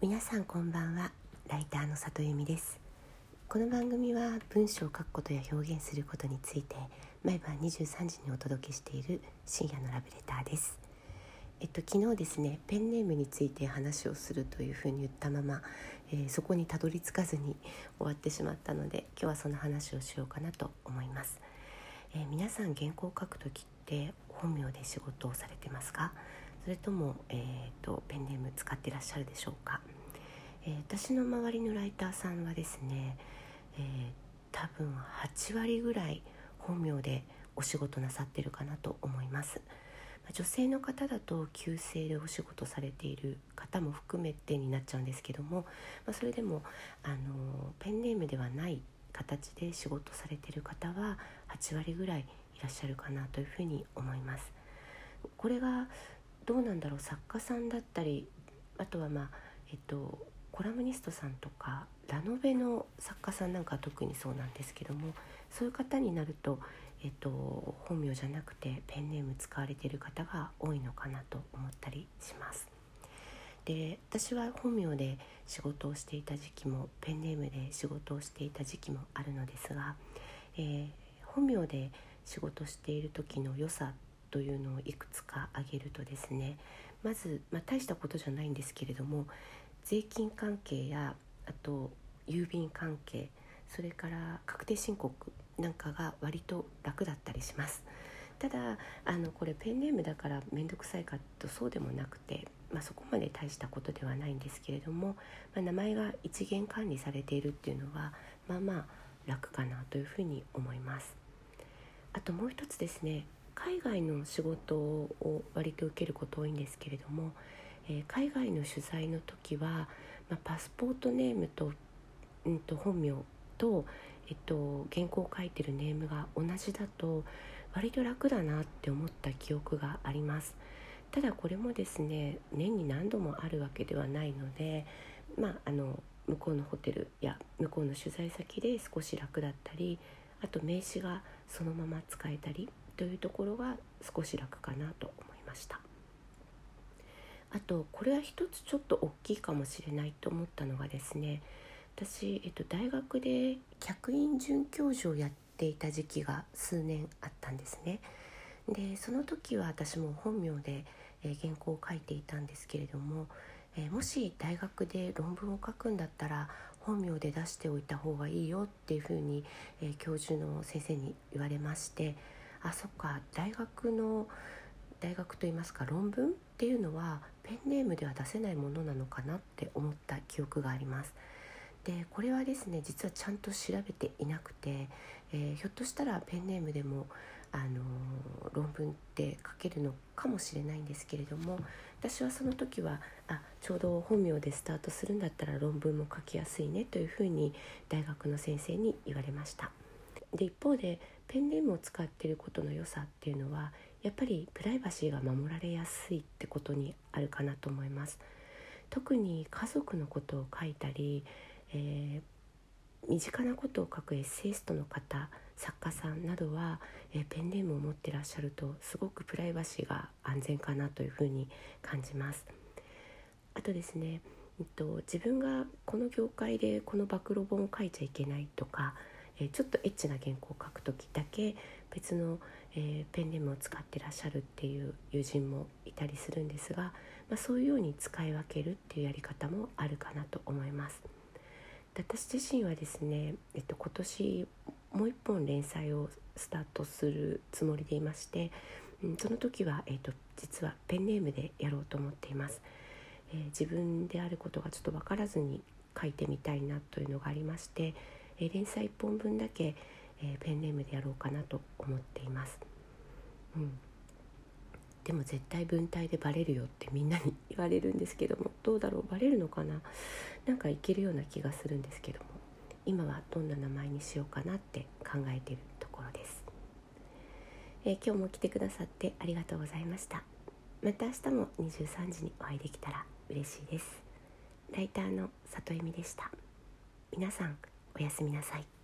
皆さんこんばんは。ライターの里由美です。この番組は文章を書くことや表現することについて毎晩23時にお届けしている深夜のラブレターです。えっと昨日ですねペンネームについて話をするというふうに言ったまま、えー、そこにたどり着かずに終わってしまったので今日はその話をしようかなと思います、えー、皆さん原稿を書くときって本名で仕事をされてますか？それとも、えーと、ペンネーム使ってらっしゃるでしょうか、えー、私の周りのライターさんはですね、えー、多分8割ぐらい本名でお仕事なさってるかなと思います女性の方だと旧姓でお仕事されている方も含めてになっちゃうんですけども、まあ、それでもあのペンネームではない形で仕事されてる方は8割ぐらいいらっしゃるかなというふうに思います。これがどうなんだろう作家さんだったりあとはまあえっとコラムニストさんとかラノベの作家さんなんかは特にそうなんですけどもそういう方になると、えっと、本名じゃなくてペンネーム使われている方が多いのかなと思ったりします。で私は本名で仕事をしていた時期もペンネームで仕事をしていた時期もあるのですが、えー、本名で仕事している時の良さというのをいくつか挙げるとですねまず、まあ、大したことじゃないんですけれども税金関係やあと郵便関係それから確定申告なんかが割と楽だったりします。ただあのこれペンネームだから面倒くさいかとそうでもなくて、まあ、そこまで大したことではないんですけれども、まあ、名前が一元管理されているっていうのはまあまあ楽かなというふうに思います。あともう一つですね海外の仕事を割と受けること多いんですけれども、えー、海外の取材の時は、まあ、パスポートネームと,、うんと、本名と、えっと、原稿を書いてるネームが同じだと割と楽だなって思った記憶があります。ただこれもですね年に何度もあるわけではないので、まあ、あの向こうのホテルや向こうの取材先で少し楽だったりあと名刺がそのまま使えたりというところが少し楽かなと思いました。あとこれは一つちょっと大きいかもしれないと思ったのがですね私、えっと、大学で客員准教授をやっていた時期が数年あったんですね。でその時は私も本名で、えー、原稿を書いていたんですけれども、えー、もし大学で論文を書くんだったら本名で出しておいた方がいいよっていうふうに、えー、教授の先生に言われましてあそっか大学の大学といいますか論文っていうのはペンネームでは出せないものなのかなって思った記憶があります。でこれはですね実はちゃんと調べていなくて、えー、ひょっとしたらペンネームでも、あのー、論文って書けるのかもしれないんですけれども私はその時はあちょうど本名でスタートするんだったら論文も書きやすいねというふうに大学の先生に言われました。で一方でペンネームを使ってることの良さっていうのはやっぱりプライバシーが守られやすいってことにあるかなと思います。特に家族のことを書いたり、えー、身近なことを書くエッセイストの方作家さんなどは、えー、ペンネームを持ってらっしゃるとすごくプライバシーが安全かなというふうに感じます。あとですね、えっと、自分がこの業界でこの暴露本を書いちゃいけないとかえちょっとエッチな原稿を書く時だけ別の、え、ペンネームを使ってらっしゃるっていう友人もいたりするんですが、まあ、そういうように使い分けるっていうやり方もあるかなと思います。私自身はですね、えっと、今年もう一本連載をスタートするつもりでいまして、うん、その時は、えっと、実はペンネームでやろうと思っています。えー、自分であることがちょっと分からずに書いてみたいなというのがありましてえ連載1本分だけ、えペンネームでやろうかなと思っています。うん。でも絶対文体でバレるよってみんなに言われるんですけどもどうだろう？バレるのかな？なんかいけるような気がするんですけども今はどんな名前にしようかなって考えてるところです、えー、今日も来てくださってありがとうございました。また明日も23時にお会いできたら嬉しいです。ライターの里恵美でした。皆さんおやすみなさい。